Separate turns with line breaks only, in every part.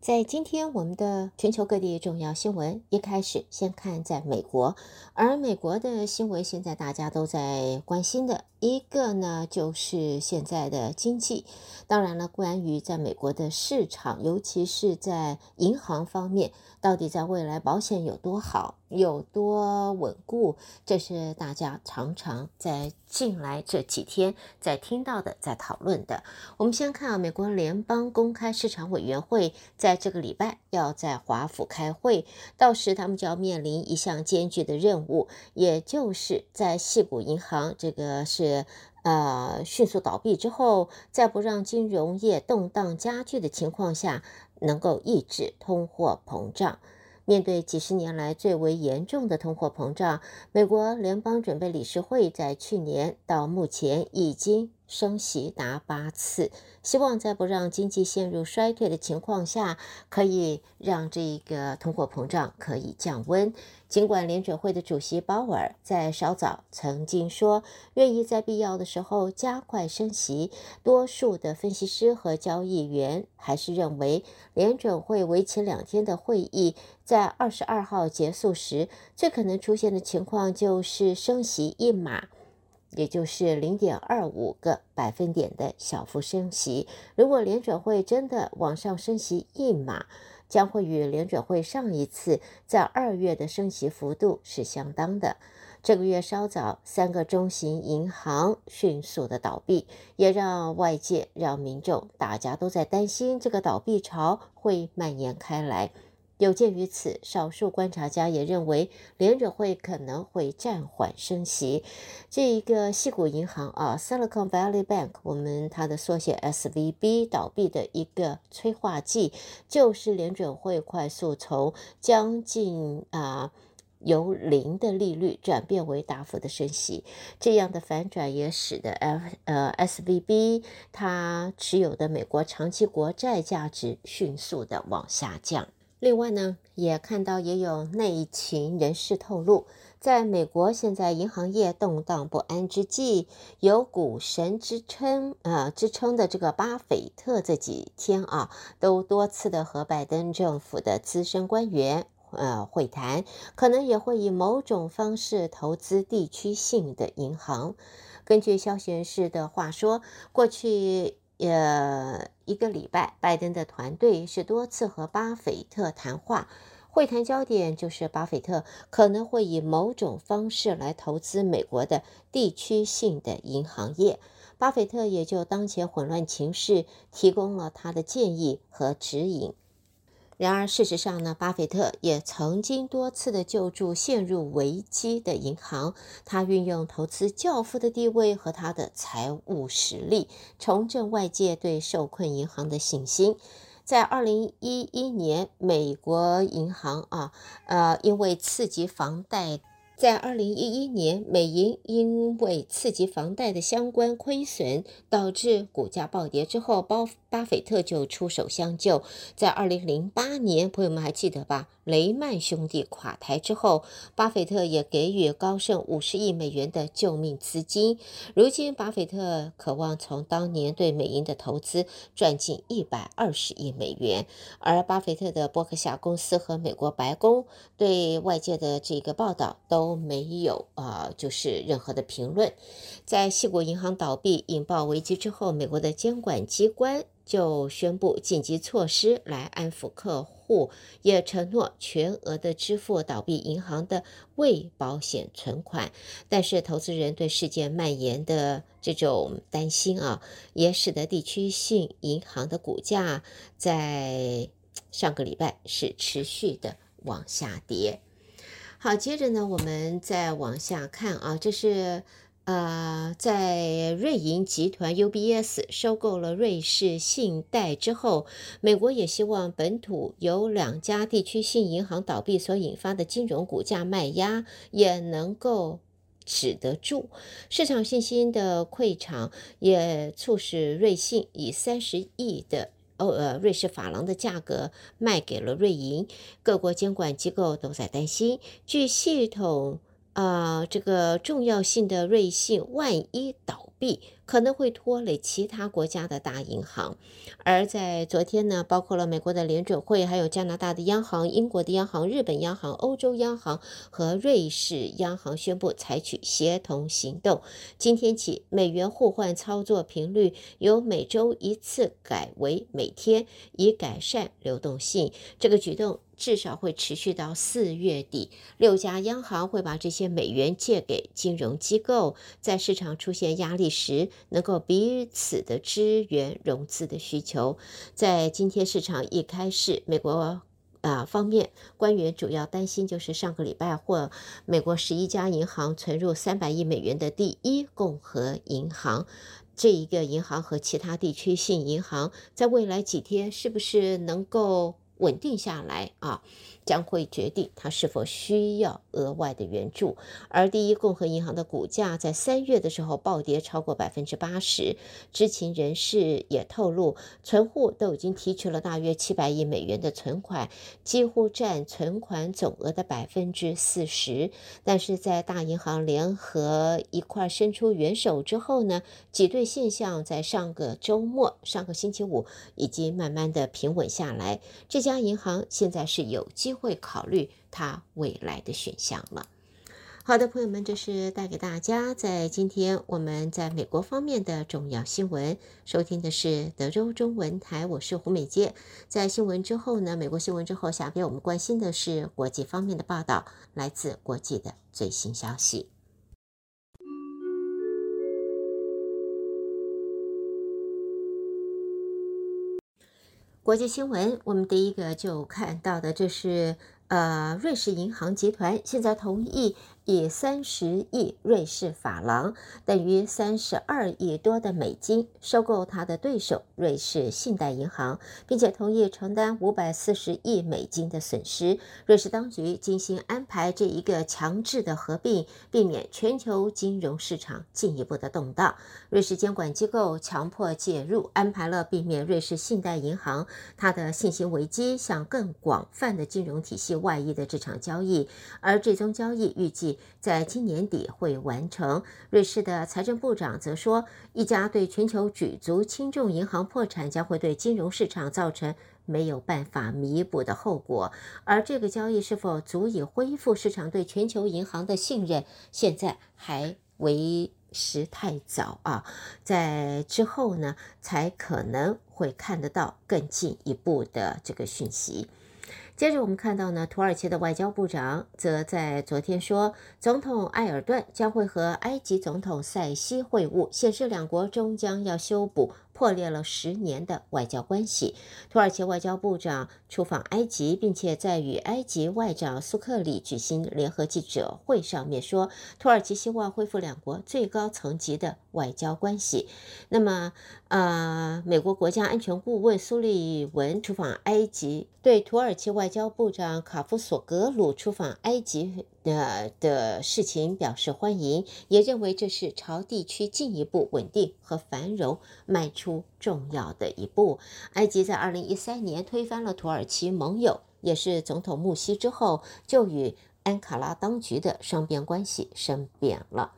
在今天，我们的全球各地重要新闻一开始先看在美国，而美国的新闻现在大家都在关心的一个呢，就是现在的经济。当然了，关于在美国的市场，尤其是在银行方面，到底在未来保险有多好？有多稳固？这是大家常常在近来这几天在听到的，在讨论的。我们先看啊，美国联邦公开市场委员会在这个礼拜要在华府开会，到时他们就要面临一项艰巨的任务，也就是在矽谷银行这个是呃迅速倒闭之后，在不让金融业动荡加剧的情况下，能够抑制通货膨胀。面对几十年来最为严重的通货膨胀，美国联邦准备理事会在去年到目前已经升息达八次，希望在不让经济陷入衰退的情况下，可以让这个通货膨胀可以降温。尽管联准会的主席鲍尔在稍早曾经说愿意在必要的时候加快升息，多数的分析师和交易员还是认为联准会为期两天的会议在二十二号结束时，最可能出现的情况就是升息一码，也就是零点二五个百分点的小幅升息。如果联准会真的往上升息一码，将会与联准会上一次在二月的升息幅度是相当的。这个月稍早，三个中型银行迅速的倒闭，也让外界、让民众大家都在担心这个倒闭潮会蔓延开来。有鉴于此，少数观察家也认为联准会可能会暂缓升息。这一个矽谷银行啊，Silicon Valley Bank，我们它的缩写 SVB 倒闭的一个催化剂，就是联准会快速从将近啊由零的利率转变为大幅的升息。这样的反转也使得 F 呃 SVB 它持有的美国长期国债价值迅速的往下降。另外呢，也看到也有内情人士透露，在美国现在银行业动荡不安之际，有股神之称呃之称的这个巴菲特这几天啊，都多次的和拜登政府的资深官员呃会谈，可能也会以某种方式投资地区性的银行。根据消息人士的话说，过去。呃，一个礼拜，拜登的团队是多次和巴菲特谈话，会谈焦点就是巴菲特可能会以某种方式来投资美国的地区性的银行业，巴菲特也就当前混乱情势提供了他的建议和指引。然而，事实上呢，巴菲特也曾经多次的救助陷入危机的银行。他运用投资教父的地位和他的财务实力，重振外界对受困银行的信心。在二零一一年，美国银行啊，呃，因为刺激房贷。在二零一一年，美银因为刺激房贷的相关亏损，导致股价暴跌之后，巴巴菲特就出手相救。在二零零八年，朋友们还记得吧？雷曼兄弟垮台之后，巴菲特也给予高盛五十亿美元的救命资金。如今，巴菲特渴望从当年对美银的投资赚进一百二十亿美元。而巴菲特的伯克夏公司和美国白宫对外界的这个报道都没有啊、就是任何的评论。在矽谷银行倒闭引爆危机之后，美国的监管机关。就宣布紧急措施来安抚客户，也承诺全额的支付倒闭银行的未保险存款。但是，投资人对事件蔓延的这种担心啊，也使得地区性银行的股价在上个礼拜是持续的往下跌。好，接着呢，我们再往下看啊，这是。呃，在瑞银集团 UBS 收购了瑞士信贷之后，美国也希望本土有两家地区性银行倒闭所引发的金融股价卖压也能够止得住。市场信心的溃场也促使瑞信以三十亿的哦呃瑞士法郎的价格卖给了瑞银。各国监管机构都在担心，据系统。呃，这个重要性的瑞信万一倒闭，可能会拖累其他国家的大银行。而在昨天呢，包括了美国的联准会，还有加拿大的央行、英国的央行、日本央行、欧洲央行和瑞士央行宣布采取协同行动。今天起，美元互换操作频率由每周一次改为每天，以改善流动性。这个举动。至少会持续到四月底。六家央行会把这些美元借给金融机构，在市场出现压力时，能够彼此的支援融资的需求。在今天市场一开市，美国啊方面官员主要担心就是上个礼拜或美国十一家银行存入三百亿美元的第一共和银行，这一个银行和其他地区性银行，在未来几天是不是能够稳定下来啊，将会决定它是否需要额外的援助。而第一共和银行的股价在三月的时候暴跌超过百分之八十，知情人士也透露，存户都已经提取了大约七百亿美元的存款，几乎占存款总额的百分之四十。但是在大银行联合一块伸出援手之后呢，挤兑现象在上个周末、上个星期五已经慢慢的平稳下来。这家家银行现在是有机会考虑它未来的选项了。好的，朋友们，这是带给大家在今天我们在美国方面的重要新闻。收听的是德州中文台，我是胡美杰。在新闻之后呢，美国新闻之后，下边我们关心的是国际方面的报道，来自国际的最新消息。国际新闻，我们第一个就看到的，这是呃，瑞士银行集团现在同意。以三十亿瑞士法郎，等于三十二亿多的美金，收购他的对手瑞士信贷银行，并且同意承担五百四十亿美金的损失。瑞士当局精心安排这一个强制的合并，避免全球金融市场进一步的动荡。瑞士监管机构强迫介入，安排了避免瑞士信贷银行它的信心危机向更广泛的金融体系外溢的这场交易，而这宗交易预计。在今年底会完成。瑞士的财政部长则说，一家对全球举足轻重银行破产将会对金融市场造成没有办法弥补的后果。而这个交易是否足以恢复市场对全球银行的信任，现在还为时太早啊。在之后呢，才可能会看得到更进一步的这个讯息。接着我们看到呢，土耳其的外交部长则在昨天说，总统埃尔顿将会和埃及总统塞西会晤，显示两国终将要修补。破裂了十年的外交关系。土耳其外交部长出访埃及，并且在与埃及外长苏克里举行联合记者会上面说，土耳其希望恢复两国最高层级的外交关系。那么，呃，美国国家安全顾问苏利文出访埃及，对土耳其外交部长卡夫索格鲁出访埃及。的的事情表示欢迎，也认为这是朝地区进一步稳定和繁荣迈出重要的一步。埃及在二零一三年推翻了土耳其盟友，也是总统穆希之后，就与安卡拉当局的双边关系生变了。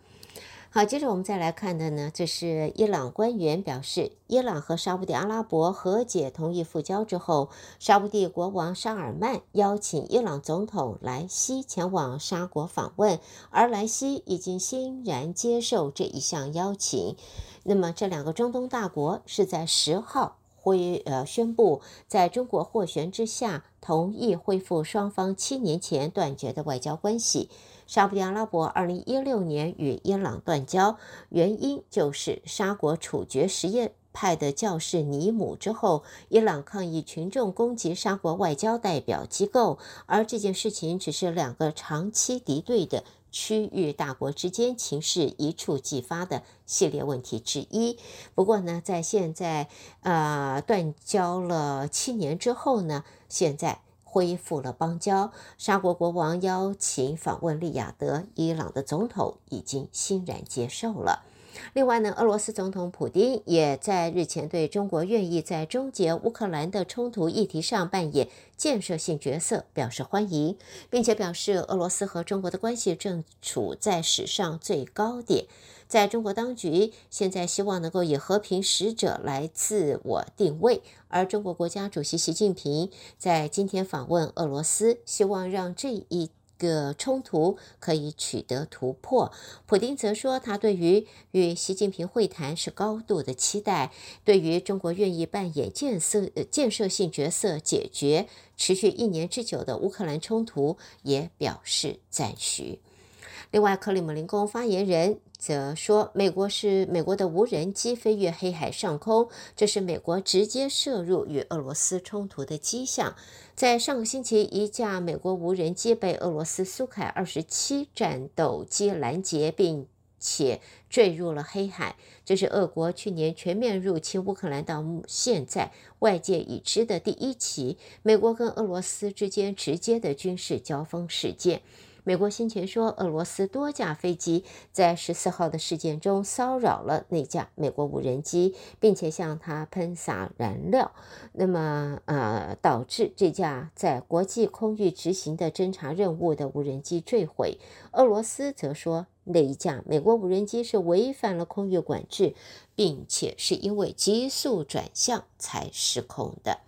好，接着我们再来看的呢，这是伊朗官员表示，伊朗和沙乌地阿拉伯和解同意复交之后，沙乌地国王沙尔曼邀请伊朗总统莱西前往沙国访问，而莱西已经欣然接受这一项邀请。那么，这两个中东大国是在十号会呃宣布，在中国斡旋之下，同意恢复双方七年前断绝的外交关系。沙乌地阿拉伯二零一六年与伊朗断交，原因就是沙国处决什叶派的教士尼姆之后，伊朗抗议群众攻击沙国外交代表机构，而这件事情只是两个长期敌对的区域大国之间情势一触即发的系列问题之一。不过呢，在现在呃断交了七年之后呢，现在。恢复了邦交，沙国国王邀请访问利雅得，伊朗的总统已经欣然接受了。另外呢，俄罗斯总统普丁也在日前对中国愿意在终结乌克兰的冲突议题上扮演建设性角色表示欢迎，并且表示俄罗斯和中国的关系正处在史上最高点。在中国当局现在希望能够以和平使者来自我定位，而中国国家主席习近平在今天访问俄罗斯，希望让这一个冲突可以取得突破，普京则说，他对于与习近平会谈是高度的期待，对于中国愿意扮演建设建设性角色，解决持续一年之久的乌克兰冲突，也表示赞许。另外，克里姆林宫发言人则说，美国是美国的无人机飞越黑海上空，这是美国直接涉入与俄罗斯冲突的迹象。在上个星期，一架美国无人机被俄罗斯苏凯二十七战斗机拦截，并且坠入了黑海。这是俄国去年全面入侵乌克兰到现在外界已知的第一起美国跟俄罗斯之间直接的军事交锋事件。美国先前说，俄罗斯多架飞机在十四号的事件中骚扰了那架美国无人机，并且向它喷洒燃料，那么呃，导致这架在国际空域执行的侦察任务的无人机坠毁。俄罗斯则说，那一架美国无人机是违反了空域管制，并且是因为急速转向才失控的。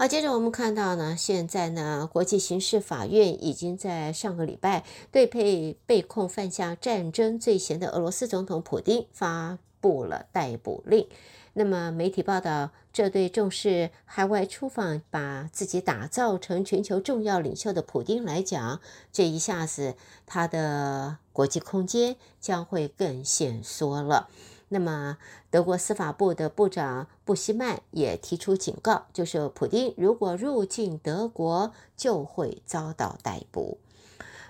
好，接着我们看到呢，现在呢，国际刑事法院已经在上个礼拜对被被控犯下战争罪嫌的俄罗斯总统普丁发布了逮捕令。那么媒体报道，这对重视海外出访、把自己打造成全球重要领袖的普丁来讲，这一下子他的国际空间将会更限缩了。那么，德国司法部的部长布希曼也提出警告，就是普丁如果入境德国，就会遭到逮捕。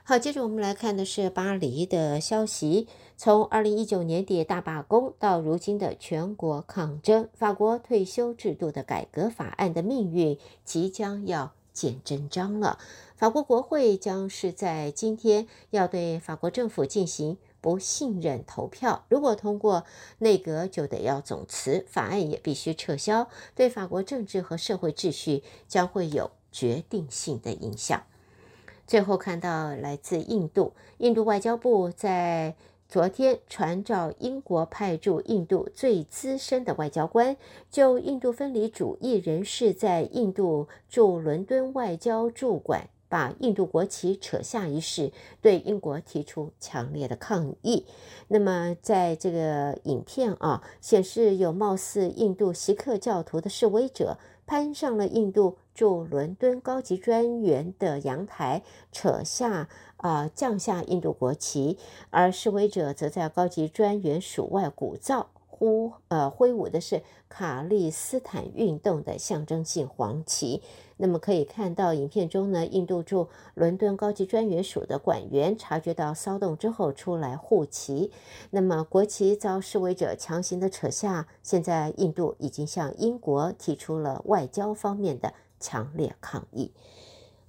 好，接着我们来看的是巴黎的消息。从二零一九年底大罢工到如今的全国抗争，法国退休制度的改革法案的命运即将要见真章了。法国国会将是在今天要对法国政府进行。不信任投票，如果通过，内阁就得要总辞，法案也必须撤销，对法国政治和社会秩序将会有决定性的影响。最后看到来自印度，印度外交部在昨天传召英国派驻印度最资深的外交官，就印度分离主义人士在印度驻伦敦外交驻馆。把印度国旗扯下一事，对英国提出强烈的抗议。那么，在这个影片啊，显示有貌似印度锡克教徒的示威者攀上了印度驻伦敦高级专员的阳台，扯下啊、降下印度国旗，而示威者则在高级专员署外鼓噪。呼，呃，挥舞的是卡利斯坦运动的象征性黄旗。那么可以看到，影片中呢，印度驻伦敦高级专员署的管员察觉到骚动之后出来护旗。那么国旗遭示威者强行的扯下，现在印度已经向英国提出了外交方面的强烈抗议。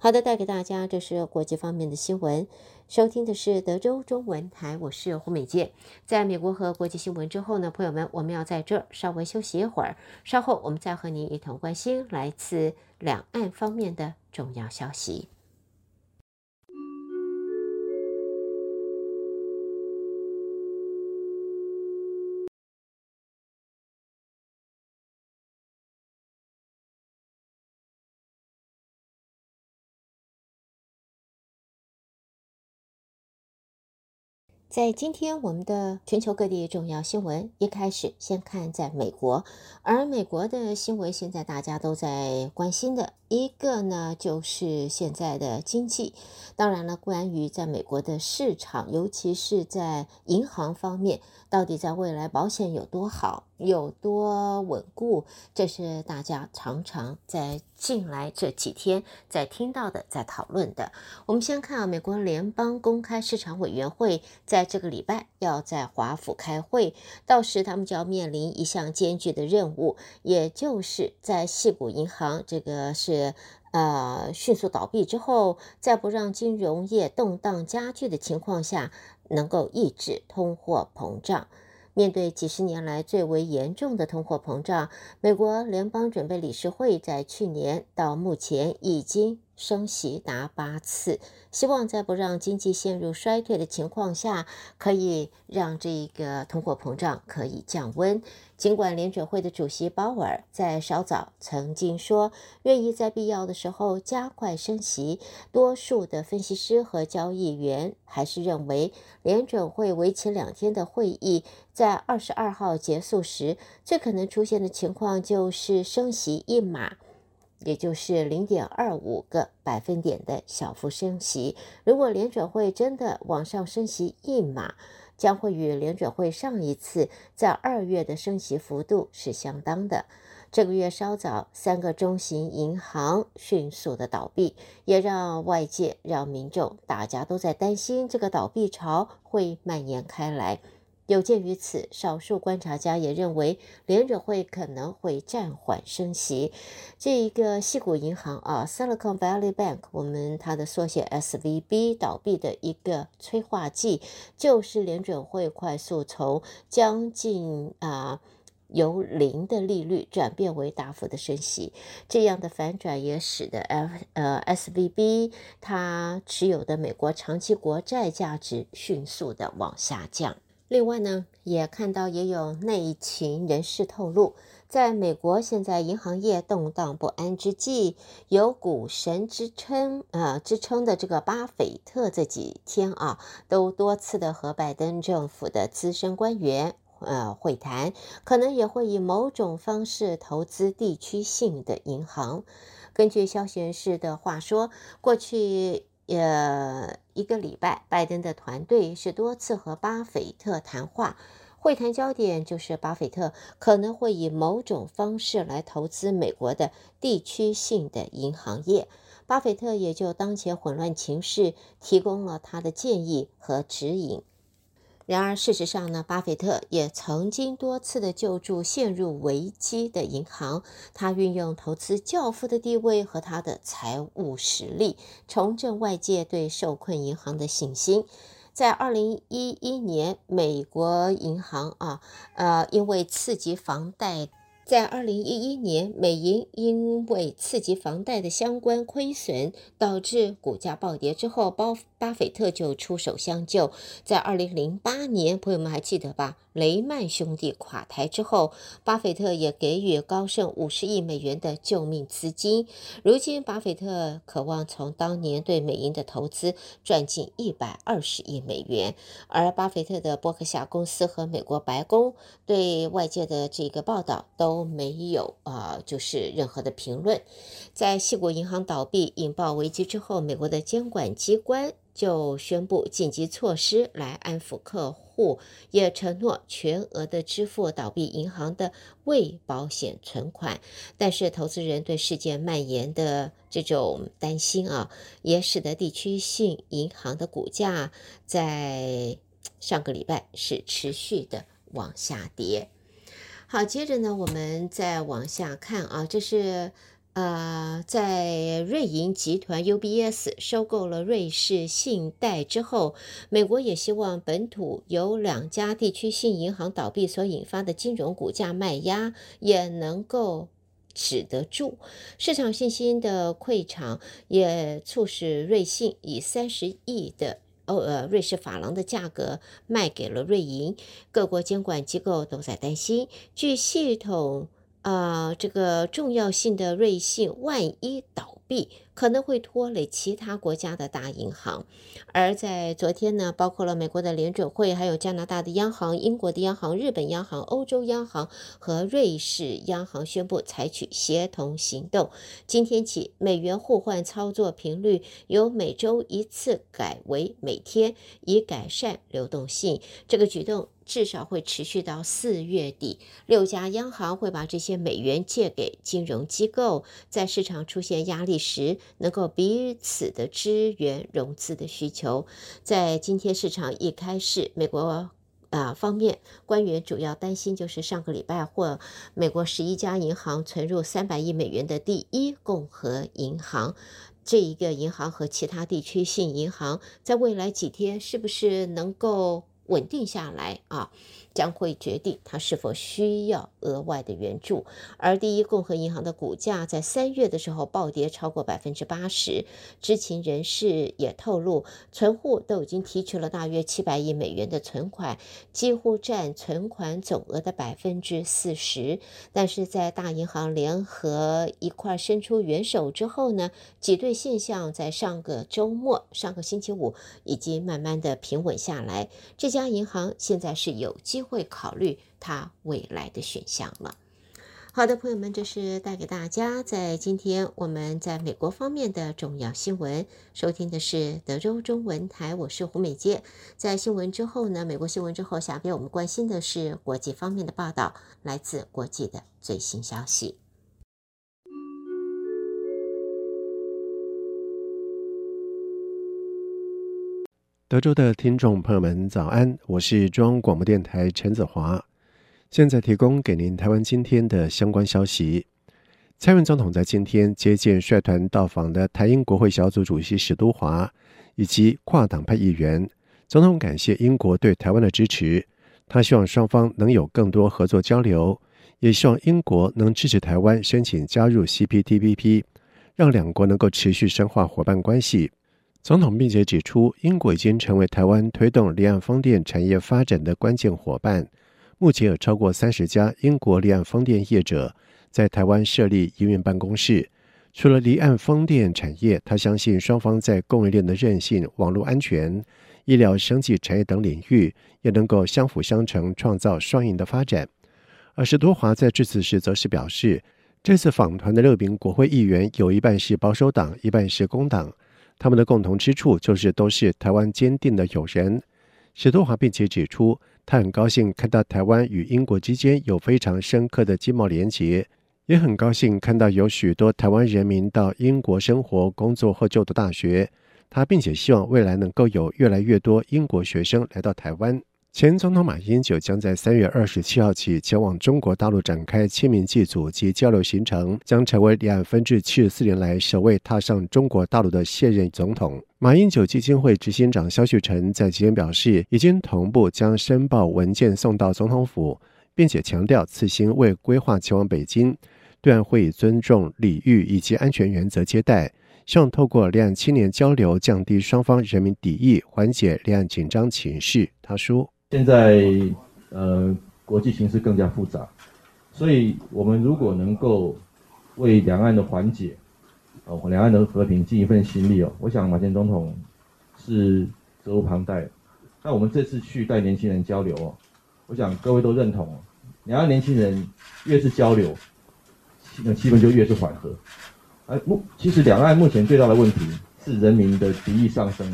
好的，带给大家这是国际方面的新闻。收听的是德州中文台，我是胡美健。在美国和国际新闻之后呢，朋友们，我们要在这儿稍微休息一会儿，稍后我们再和您一同关心来自两岸方面的重要消息。在今天，我们的全球各地重要新闻一开始先看在美国，而美国的新闻现在大家都在关心的一个呢，就是现在的经济。当然了，关于在美国的市场，尤其是在银行方面，到底在未来保险有多好？有多稳固？这是大家常常在近来这几天在听到的，在讨论的。我们先看啊，美国联邦公开市场委员会在这个礼拜要在华府开会，到时他们就要面临一项艰巨的任务，也就是在矽谷银行这个是呃迅速倒闭之后，在不让金融业动荡加剧的情况下，能够抑制通货膨胀。面对几十年来最为严重的通货膨胀，美国联邦准备理事会在去年到目前已经升息达八次，希望在不让经济陷入衰退的情况下，可以让这个通货膨胀可以降温。尽管联准会的主席鲍尔在稍早曾经说愿意在必要的时候加快升息，多数的分析师和交易员还是认为联准会为期两天的会议在二十二号结束时，最可能出现的情况就是升息一码，也就是零点二五个百分点的小幅升息。如果联准会真的往上升息一码，将会与联准会上一次在二月的升息幅度是相当的。这个月稍早，三个中型银行迅速的倒闭，也让外界、让民众大家都在担心这个倒闭潮会蔓延开来。有鉴于此，少数观察家也认为联准会可能会暂缓升息。这一个矽谷银行啊，Silicon Valley Bank，我们它的缩写 SVB 倒闭的一个催化剂，就是联准会快速从将近啊由零的利率转变为大幅的升息。这样的反转也使得 F 呃 SVB 它持有的美国长期国债价值迅速的往下降。另外呢，也看到也有内情人士透露，在美国现在银行业动荡不安之际，有股神之称呃之称的这个巴菲特这几天啊，都多次的和拜登政府的资深官员呃会谈，可能也会以某种方式投资地区性的银行。根据消息人士的话说，过去。呃，一个礼拜，拜登的团队是多次和巴菲特谈话，会谈焦点就是巴菲特可能会以某种方式来投资美国的地区性的银行业，巴菲特也就当前混乱情势提供了他的建议和指引。然而，事实上呢，巴菲特也曾经多次的救助陷入危机的银行。他运用投资教父的地位和他的财务实力，重振外界对受困银行的信心。在二零一一年，美国银行啊，呃，因为刺激房贷。在二零一一年，美银因为刺激房贷的相关亏损，导致股价暴跌之后，巴巴菲特就出手相救。在二零零八年，朋友们还记得吧？雷曼兄弟垮台之后，巴菲特也给予高盛五十亿美元的救命资金。如今，巴菲特渴望从当年对美银的投资赚进一百二十亿美元。而巴菲特的伯克夏公司和美国白宫对外界的这个报道都都没有啊、就是任何的评论。在矽谷银行倒闭引爆危机之后，美国的监管机关。就宣布紧急措施来安抚客户，也承诺全额的支付倒闭银行的未保险存款。但是，投资人对事件蔓延的这种担心啊，也使得地区性银行的股价在上个礼拜是持续的往下跌。好，接着呢，我们再往下看啊，这是。呃，在瑞银集团 UBS 收购了瑞士信贷之后，美国也希望本土由两家地区性银行倒闭所引发的金融股价卖压也能够止得住。市场信心的溃场也促使瑞信以三十亿的欧呃瑞士法郎的价格卖给了瑞银。各国监管机构都在担心，据系统。啊、呃，这个重要性的瑞信万一倒可能会拖累其他国家的大银行。而在昨天呢，包括了美国的联准会，还有加拿大的央行、英国的央行、日本央行、欧洲央行和瑞士央行宣布采取协同行动。今天起，美元互换操作频率由每周一次改为每天，以改善流动性。这个举动。至少会持续到四月底。六家央行会把这些美元借给金融机构，在市场出现压力，时能够彼此的支援融资的需求。在今天市场一开市，美国啊方面官员主要担心就是上个礼拜或美国十一家银行存入三百亿美元的第一共和银行，这一个银行和其他地区性银行在未来几天是不是能够稳定下来啊，将会决定他是否需要额外的援助。而第一共和银行的股价在三月的时候暴跌超过百分之八十，知情人士也透露，存户都已经提取了大约七百亿美元的存款，几乎占存款总额的百分之四十。但是在大银行联合一块伸出援手之后呢，挤兑现象在上个周末、上个星期五已经慢慢的平稳下来。这家银行现在是有机会考虑他未来的选项了。好的，朋友们，这是带给大家在今天我们在美国方面的重要新闻。收听的是德州中文台，我是胡美杰。在新闻之后呢，美国新闻之后，下边我们关心的是国际方面的报道，来自国际的最新消息。
德州的听众朋友们，早安！我是中央广播电台陈子华。现在提供给您台湾今天的相关消息。蔡英文总统在今天接见率团到访的台英国会小组主席史都华以及跨党派议员。总统感谢英国对台湾的支持，他希望双方能有更多合作交流，也希望英国能支持台湾申请加入 CPTPP，让两国能够持续深化伙伴关系。总统并且指出，英国已经成为台湾推动离岸风电产业发展的关键伙伴。目前有超过三十家英国离岸风电业者在台湾设立营运办公室。除了离岸风电产业，他相信双方在供应链的韧性、网络安全、医疗、生技产业等领域也能够相辅相成，创造双赢的发展。而史多华在致辞时则是表示，这次访团的六名国会议员有一半是保守党，一半是工党，他们的共同之处就是都是台湾坚定的友人。史多华并且指出，他很高兴看到台湾与英国之间有非常深刻的经贸连结，也很高兴看到有许多台湾人民到英国生活、工作或就读大学。他并且希望未来能够有越来越多英国学生来到台湾。前总统马英九将在三月二十七号起前往中国大陆展开签名祭祖及交流行程，将成为两岸分治七十四年来首位踏上中国大陆的现任总统。马英九基金会执行长萧旭晨在今天表示，已经同步将申报文件送到总统府，并且强调此行未规划前往北京，对岸会以尊重礼遇以及安全原则接待，希望透过两岸青年交流，降低双方人民敌意，缓解两岸紧张情势。他说。
现在，呃，国际形势更加复杂，所以我们如果能够为两岸的缓解，哦，两岸的和平尽一份心力哦，我想马前总统是责无旁贷。那我们这次去带年轻人交流哦，我想各位都认同，两岸年轻人越是交流，那气氛就越是缓和。而目其实两岸目前最大的问题是人民的敌意上升。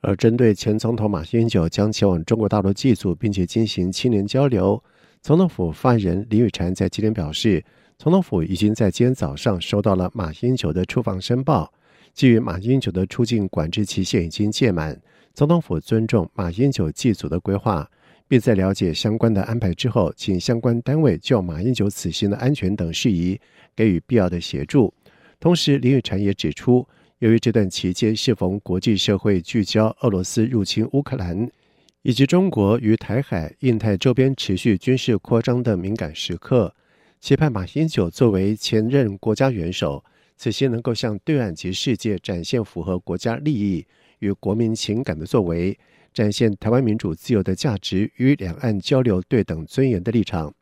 而针对前总统马英九将前往中国大陆祭祖，并且进行青年交流，总统府发言人林宇婵在今天表示，总统府已经在今天早上收到了马英九的出访申报。基于马英九的出境管制期限已经届满，总统府尊重马英九祭祖的规划，并在了解相关的安排之后，请相关单位就马英九此行的安全等事宜给予必要的协助。同时，林宇婵也指出。由于这段期间适逢国际社会聚焦俄罗斯入侵乌克兰，以及中国于台海、印太周边持续军事扩张的敏感时刻，期盼马英九作为前任国家元首，此行能够向对岸及世界展现符合国家利益与国民情感的作为，展现台湾民主自由的价值与两岸交流对等尊严的立场。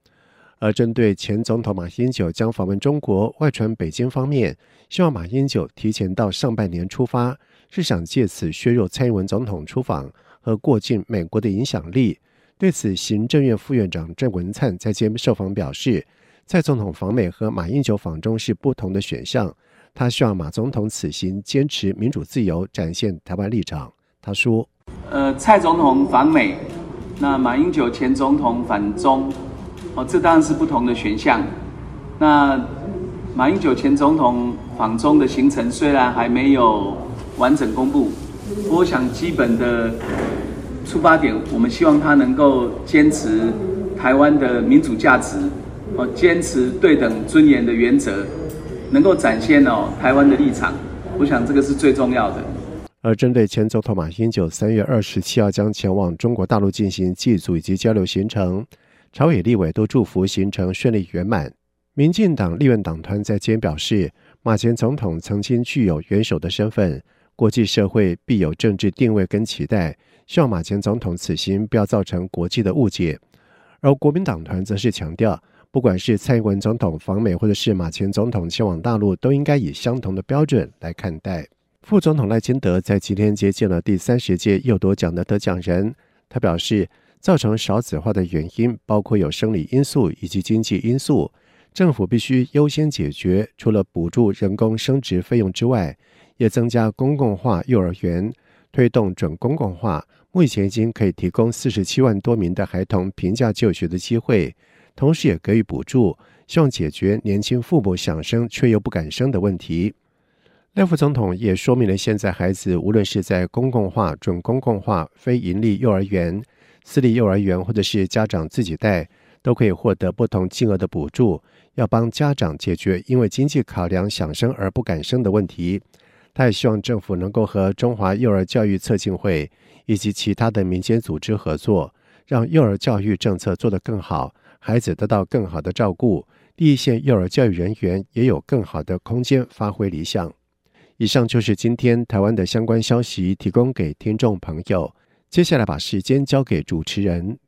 而针对前总统马英九将访问中国，外传北京方面希望马英九提前到上半年出发，是想借此削弱蔡英文总统出访和过境美国的影响力。对此，行政院副院长郑文灿在接受访表示，蔡总统访美和马英九访中是不同的选项，他希望马总统此行坚持民主自由，展现台湾立场。他说：“
呃，蔡总统访美，那马英九前总统访中。”哦，这当然是不同的选项。那马英九前总统访中的行程虽然还没有完整公布，我想基本的出发点，我们希望他能够坚持台湾的民主价值，哦，坚持对等尊严的原则，能够展现哦台湾的立场。我想这个是最重要的。
而针对前总统马英九三月二十七号将前往中国大陆进行祭祖以及交流行程，朝野立委都祝福行程顺利圆满。民进党立院党团在今天表示，马前总统曾经具有元首的身份，国际社会必有政治定位跟期待，希望马前总统此行不要造成国际的误解。而国民党团则是强调，不管是蔡英文总统访美，或者是马前总统前往大陆，都应该以相同的标准来看待。副总统赖清德在今天接见了第三十届右夺奖的得奖人，他表示，造成少子化的原因包括有生理因素以及经济因素，政府必须优先解决。除了补助人工生殖费用之外，也增加公共化幼儿园，推动准公共化。目前已经可以提供四十七万多名的孩童平价就学的机会，同时也给予补助，希望解决年轻父母想生却又不敢生的问题。赖副总统也说明了，现在孩子无论是在公共化、准公共化、非营利幼儿园、私立幼儿园，或者是家长自己带，都可以获得不同金额的补助，要帮家长解决因为经济考量想生而不敢生的问题。他也希望政府能够和中华幼儿教育促进会以及其他的民间组织合作，让幼儿教育政策做得更好，孩子得到更好的照顾，第一线幼儿教育人员也有更好的空间发挥理想。以上就是今天台湾的相关消息，提供给听众朋友。接下来把时间交给主持人。